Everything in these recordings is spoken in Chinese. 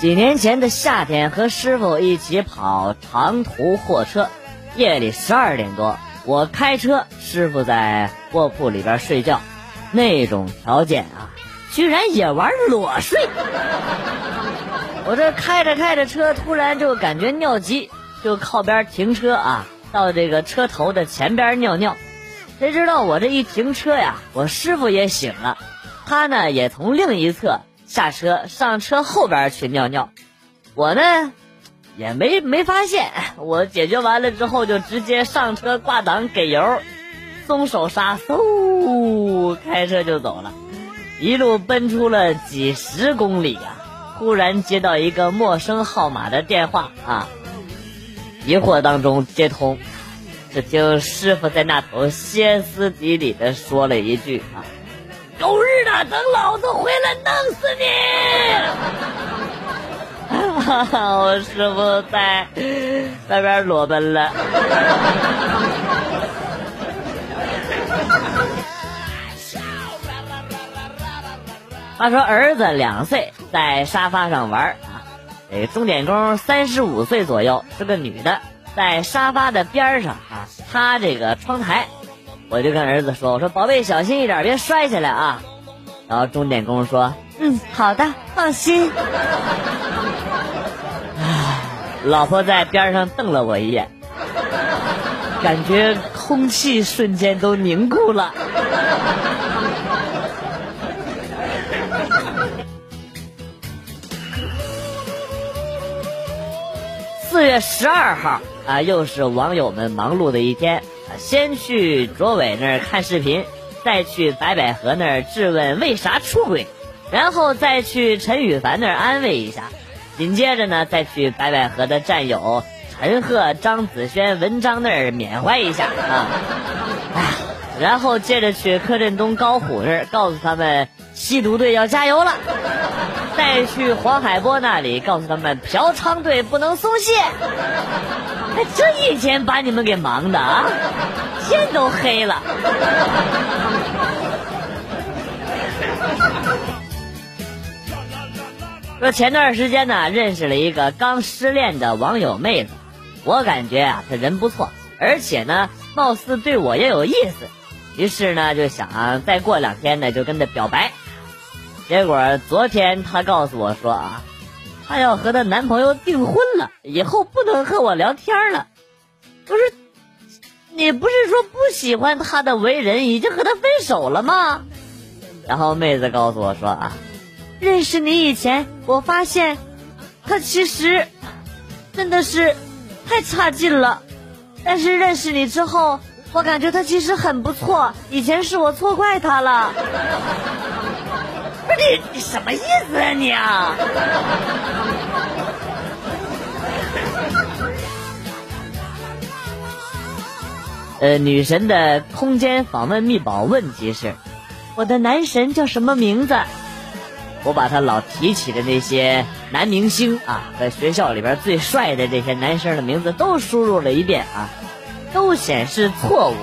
几年前的夏天，和师傅一起跑长途货车，夜里十二点多，我开车，师傅在卧铺里边睡觉，那种条件啊，居然也玩裸睡。我这开着开着车，突然就感觉尿急，就靠边停车啊，到这个车头的前边尿尿。谁知道我这一停车呀，我师傅也醒了，他呢也从另一侧下车，上车后边去尿尿。我呢也没没发现，我解决完了之后就直接上车挂档给油，松手刹，嗖，开车就走了，一路奔出了几十公里啊。忽然接到一个陌生号码的电话啊！疑惑当中接通，只听师傅在那头歇斯底里的说了一句：“啊，狗日的，等老子回来弄死你！”哈哈，我师傅在那边裸奔了。话说儿子两岁，在沙发上玩啊，这钟点工三十五岁左右，是个女的，在沙发的边上啊，擦这个窗台。我就跟儿子说：“我说宝贝，小心一点，别摔下来啊。”然后钟点工说：“嗯，好的，放心。”唉，老婆在边上瞪了我一眼，感觉空气瞬间都凝固了。四月十二号啊，又是网友们忙碌的一天。先去卓伟那儿看视频，再去白百合那儿质问为啥出轨，然后再去陈羽凡那儿安慰一下，紧接着呢，再去白百合的战友陈赫、张子萱、文章那儿缅怀一下啊，哎，然后接着去柯震东、高虎那儿告诉他们吸毒队要加油了。再去黄海波那里，告诉他们嫖娼队不能松懈。哎，这一天把你们给忙的啊，天都黑了。说前段时间呢，认识了一个刚失恋的网友妹子，我感觉啊，她人不错，而且呢，貌似对我也有意思，于是呢，就想啊再过两天呢，就跟她表白。结果昨天她告诉我说啊，她要和她男朋友订婚了，以后不能和我聊天了。不是，你不是说不喜欢他的为人，已经和他分手了吗？然后妹子告诉我说啊，认识你以前，我发现他其实真的是太差劲了，但是认识你之后，我感觉他其实很不错。以前是我错怪他了。不是你，你什么意思啊你啊？呃，女神的空间访问密保问题是：我的男神叫什么名字？我把他老提起的那些男明星啊，在学校里边最帅的这些男生的名字都输入了一遍啊，都显示错误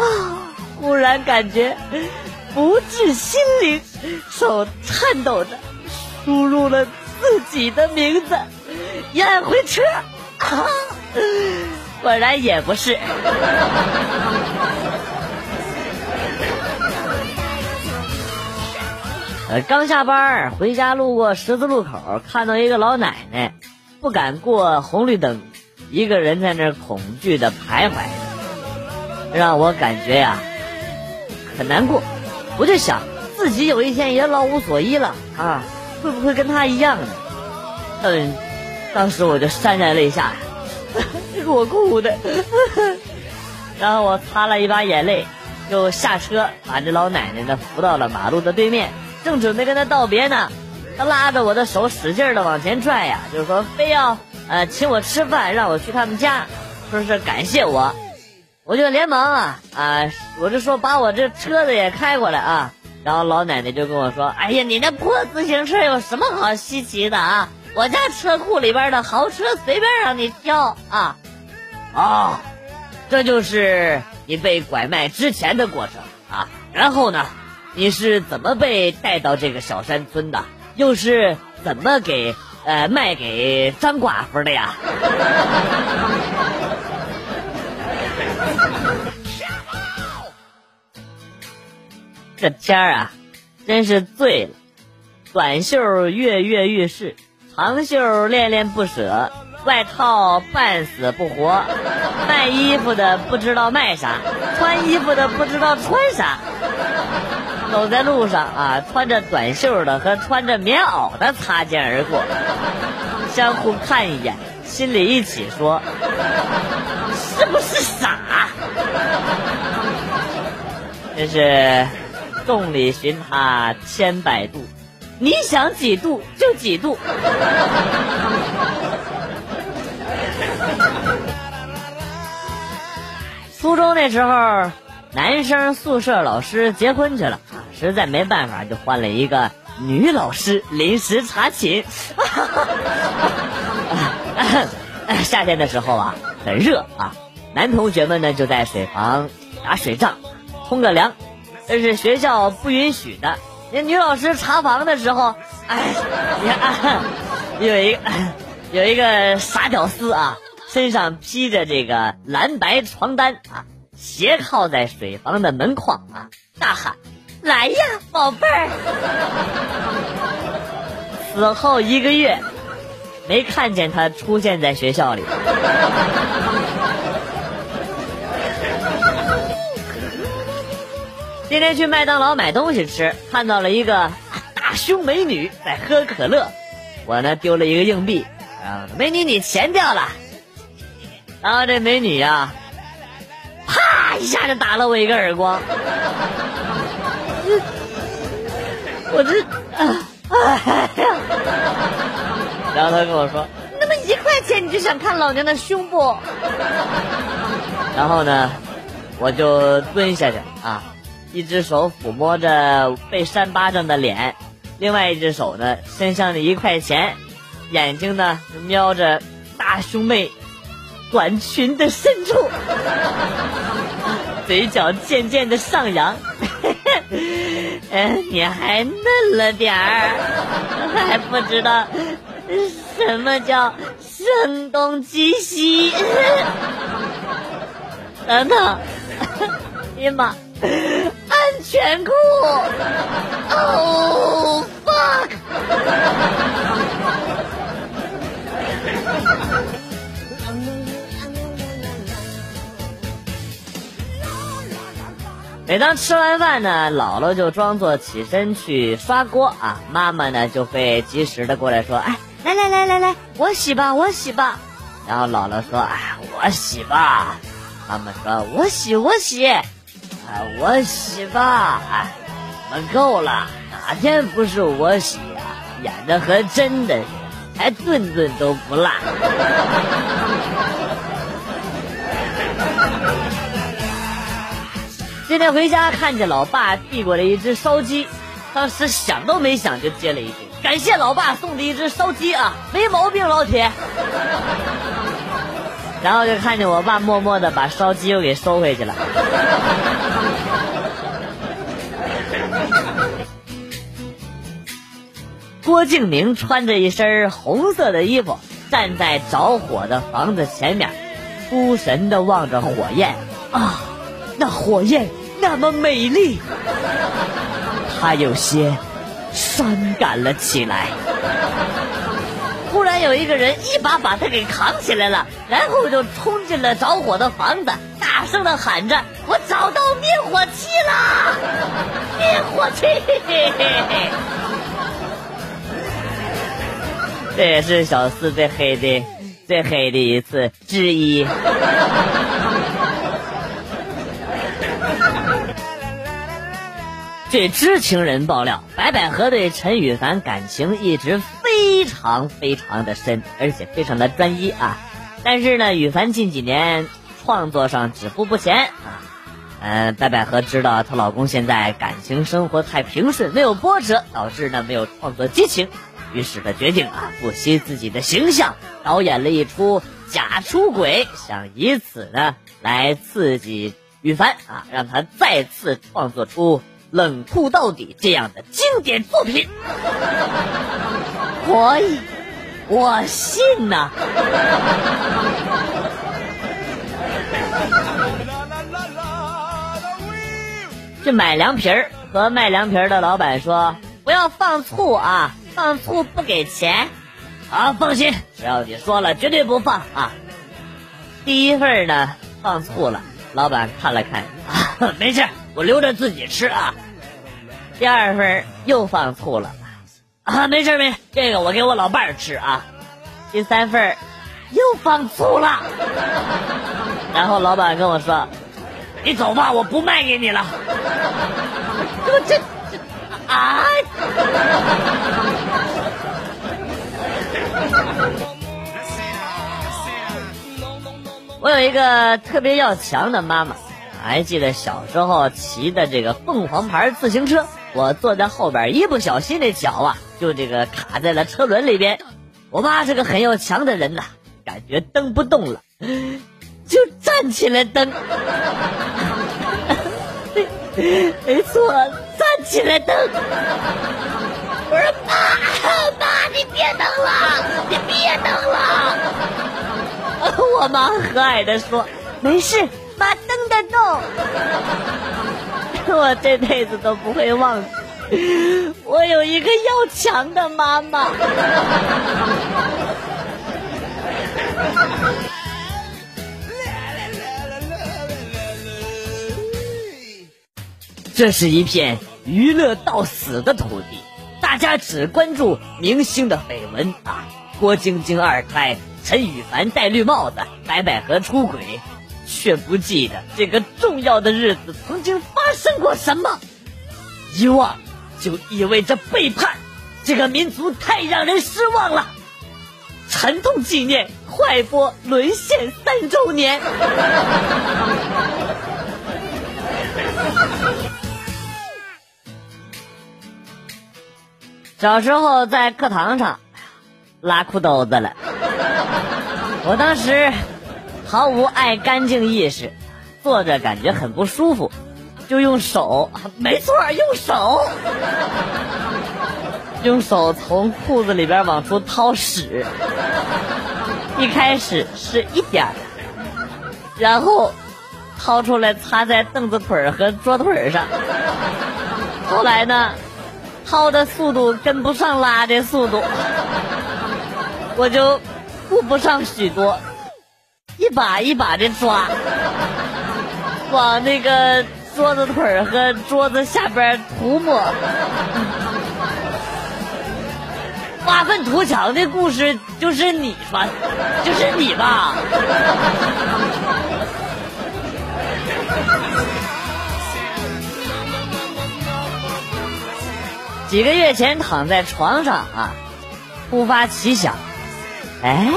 啊！忽然感觉不治心灵，手颤抖着输入了自己的名字，一按回车，啊！果然也不是。呃，刚下班回家，路过十字路口，看到一个老奶奶不敢过红绿灯，一个人在那儿恐惧的徘徊，让我感觉呀很难过。我就想自己有一天也老无所依了啊，会不会跟他一样呢？嗯，当时我就潸然泪下。我哭的，然后我擦了一把眼泪，就下车把这老奶奶呢扶到了马路的对面，正准备跟她道别呢，她拉着我的手使劲的往前拽呀，就是说非要呃请我吃饭，让我去他们家，说是感谢我，我就连忙啊啊，我就说把我这车子也开过来啊，然后老奶奶就跟我说，哎呀，你那破自行车有什么好稀奇的啊？我家车库里边的豪车随便让你挑啊。啊，这就是你被拐卖之前的过程啊！然后呢，你是怎么被带到这个小山村的？又是怎么给呃卖给张寡妇的呀。这天儿啊，真是醉了。短袖跃跃欲试，长袖恋恋不舍，外套半死不活，卖衣服的不知道卖啥，穿衣服的不知道穿啥。走在路上啊，穿着短袖的和穿着棉袄的擦肩而过，相互看一眼，心里一起说：“是不是傻？”真是。众里寻他千百度，你想几度就几度。初中那时候，男生宿舍老师结婚去了，实在没办法，就换了一个女老师临时查寝。夏天的时候啊，很热啊，男同学们呢就在水房打水仗，冲个凉。这是学校不允许的。那女老师查房的时候，哎，你看，有一个有一个傻屌丝啊，身上披着这个蓝白床单啊，斜靠在水房的门框啊，大喊：“来呀，宝贝儿！”此后一个月，没看见他出现在学校里。今天去麦当劳买东西吃，看到了一个大胸美女在喝可乐，我呢丢了一个硬币，啊，美女你钱掉了。然后这美女呀，啪一下就打了我一个耳光，我这，哎呀，然后他跟我说，那么一块钱你就想看老娘的胸部？然后呢，我就蹲下去。一只手抚摸着被扇巴掌的脸，另外一只手呢伸向了一块钱，眼睛呢瞄着大胸妹短裙的深处，嘴角渐渐的上扬。嗯，你还嫩了点儿，还不知道什么叫声东击西。等等，哎呀妈！全裤，Oh fuck！每当吃完饭呢，姥姥就装作起身去刷锅啊，妈妈呢就会及时的过来说：“哎，来来来来来，我洗吧，我洗吧。”然后姥姥说：“哎，我洗吧。”妈妈说：“我洗，我洗。”我洗吧，你们够了，哪天不是我洗啊？演的和真的似的，还顿顿都不落。今天回家看见老爸递过来一只烧鸡，当时想都没想就接了一句：“感谢老爸送的一只烧鸡啊，没毛病，老铁。”然后就看见我爸默默的把烧鸡又给收回去了。郭敬明穿着一身红色的衣服，站在着火的房子前面，出神的望着火焰。啊，那火焰那么美丽，他有些伤感了起来。突然有一个人一把把他给扛起来了，然后就冲进了着火的房子，大声的喊着：“我找到灭火器啦！灭火器！” 这也是小四最黑的、最黑的一次之一。据知情人爆料，白百合对陈羽凡感情一直非常非常的深，而且非常的专一啊。但是呢，羽凡近几年创作上止步不前啊。嗯，白百合知道她老公现在感情生活太平顺，没有波折，导致呢没有创作激情。于是他决定啊，不惜自己的形象，导演了一出假出轨，想以此呢来刺激羽凡啊，让他再次创作出。冷酷到底这样的经典作品，可以，我信呐。去买凉皮儿，和卖凉皮儿的老板说不要放醋啊，放醋不给钱。啊，放心，只要你说了，绝对不放啊。第一份呢放醋了，老板看了看，啊，没事，我留着自己吃啊。第二份又放醋了，啊，没事没事，这个我给我老伴儿吃啊。第三份又放醋了，然后老板跟我说：“你走吧，我不卖给你了。”我这这啊！一个特别要强的妈妈，还记得小时候骑的这个凤凰牌自行车，我坐在后边，一不小心那脚啊就这个卡在了车轮里边。我妈是个很要强的人呐，感觉蹬不动了，就站起来蹬。没错，站起来蹬。我说妈，妈，你别蹬了，妈和蔼的说：“没事，妈蹬得动。”我这辈子都不会忘。我有一个要强的妈妈。这是一片娱乐到死的土地，大家只关注明星的绯闻啊，郭晶晶二胎，陈羽凡戴绿帽子，白百合出轨，却不记得这个重要的日子曾经发生过什么，遗忘。就意味着背叛，这个民族太让人失望了。沉痛纪念快播沦陷三周年。小时候在课堂上拉裤兜子了，我当时毫无爱干净意识，坐着感觉很不舒服。就用手，没错，用手，用手从裤子里边往出掏屎。一开始是一点儿，然后掏出来擦在凳子腿和桌腿上。后来呢，掏的速度跟不上拉的速度，我就顾不上许多，一把一把的抓，往那个。桌子腿儿和桌子下边涂抹，挖粪图强的故事就是你吧？就是你吧？几个月前躺在床上啊，突发奇想，哎，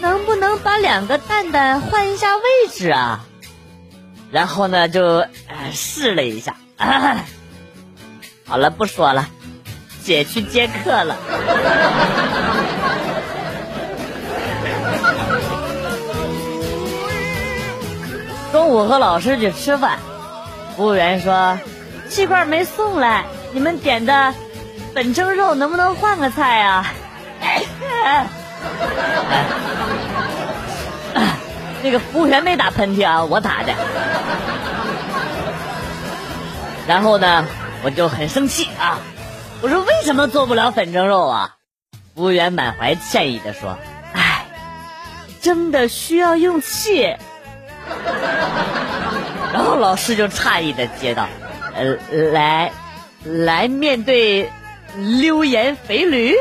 能不能把两个蛋蛋换一下位置啊？然后呢，就试了一下。好了，不说了，姐去接客了。中午和老师去吃饭，服务员说气罐没送来，你们点的粉蒸肉能不能换个菜啊？哎 那个服务员没打喷嚏啊，我打的。然后呢，我就很生气啊！我说为什么做不了粉蒸肉啊？服务员满怀歉意的说：“哎，真的需要用气。”然后老师就诧异的接道：“呃，来，来面对流言蜚语。”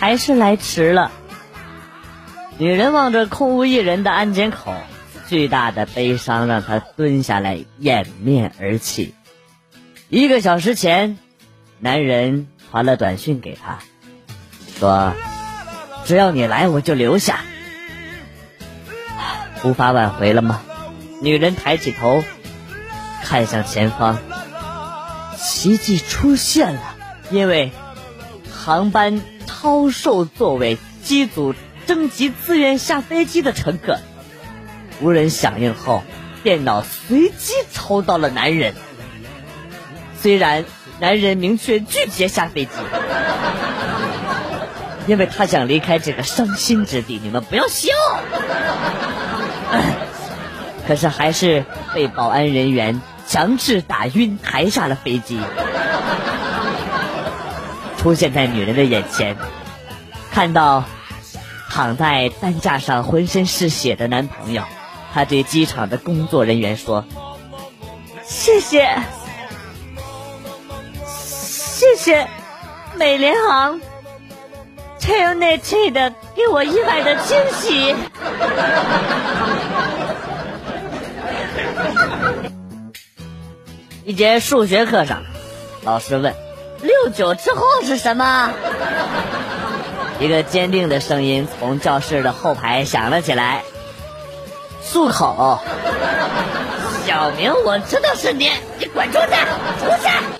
还是来迟了。女人望着空无一人的安检口，巨大的悲伤让她蹲下来掩面而泣。一个小时前，男人传了短信给她，说：“只要你来，我就留下。”无法挽回了吗？女人抬起头，看向前方，奇迹出现了，因为航班。超售座位，机组征集自愿下飞机的乘客，无人响应后，电脑随机抽到了男人。虽然男人明确拒绝下飞机，因为他想离开这个伤心之地。你们不要笑。可是还是被保安人员强制打晕，抬下了飞机，出现在女人的眼前，看到躺在担架上浑身是血的男朋友，她对机场的工作人员说：“谢谢。”谢谢美联航 t e l n e t 的给我意外的惊喜。一节数学课上，老师问：“六九之后是什么？”一个坚定的声音从教室的后排响了起来：“漱口。”小明，我知道是你，你滚出去，出，去！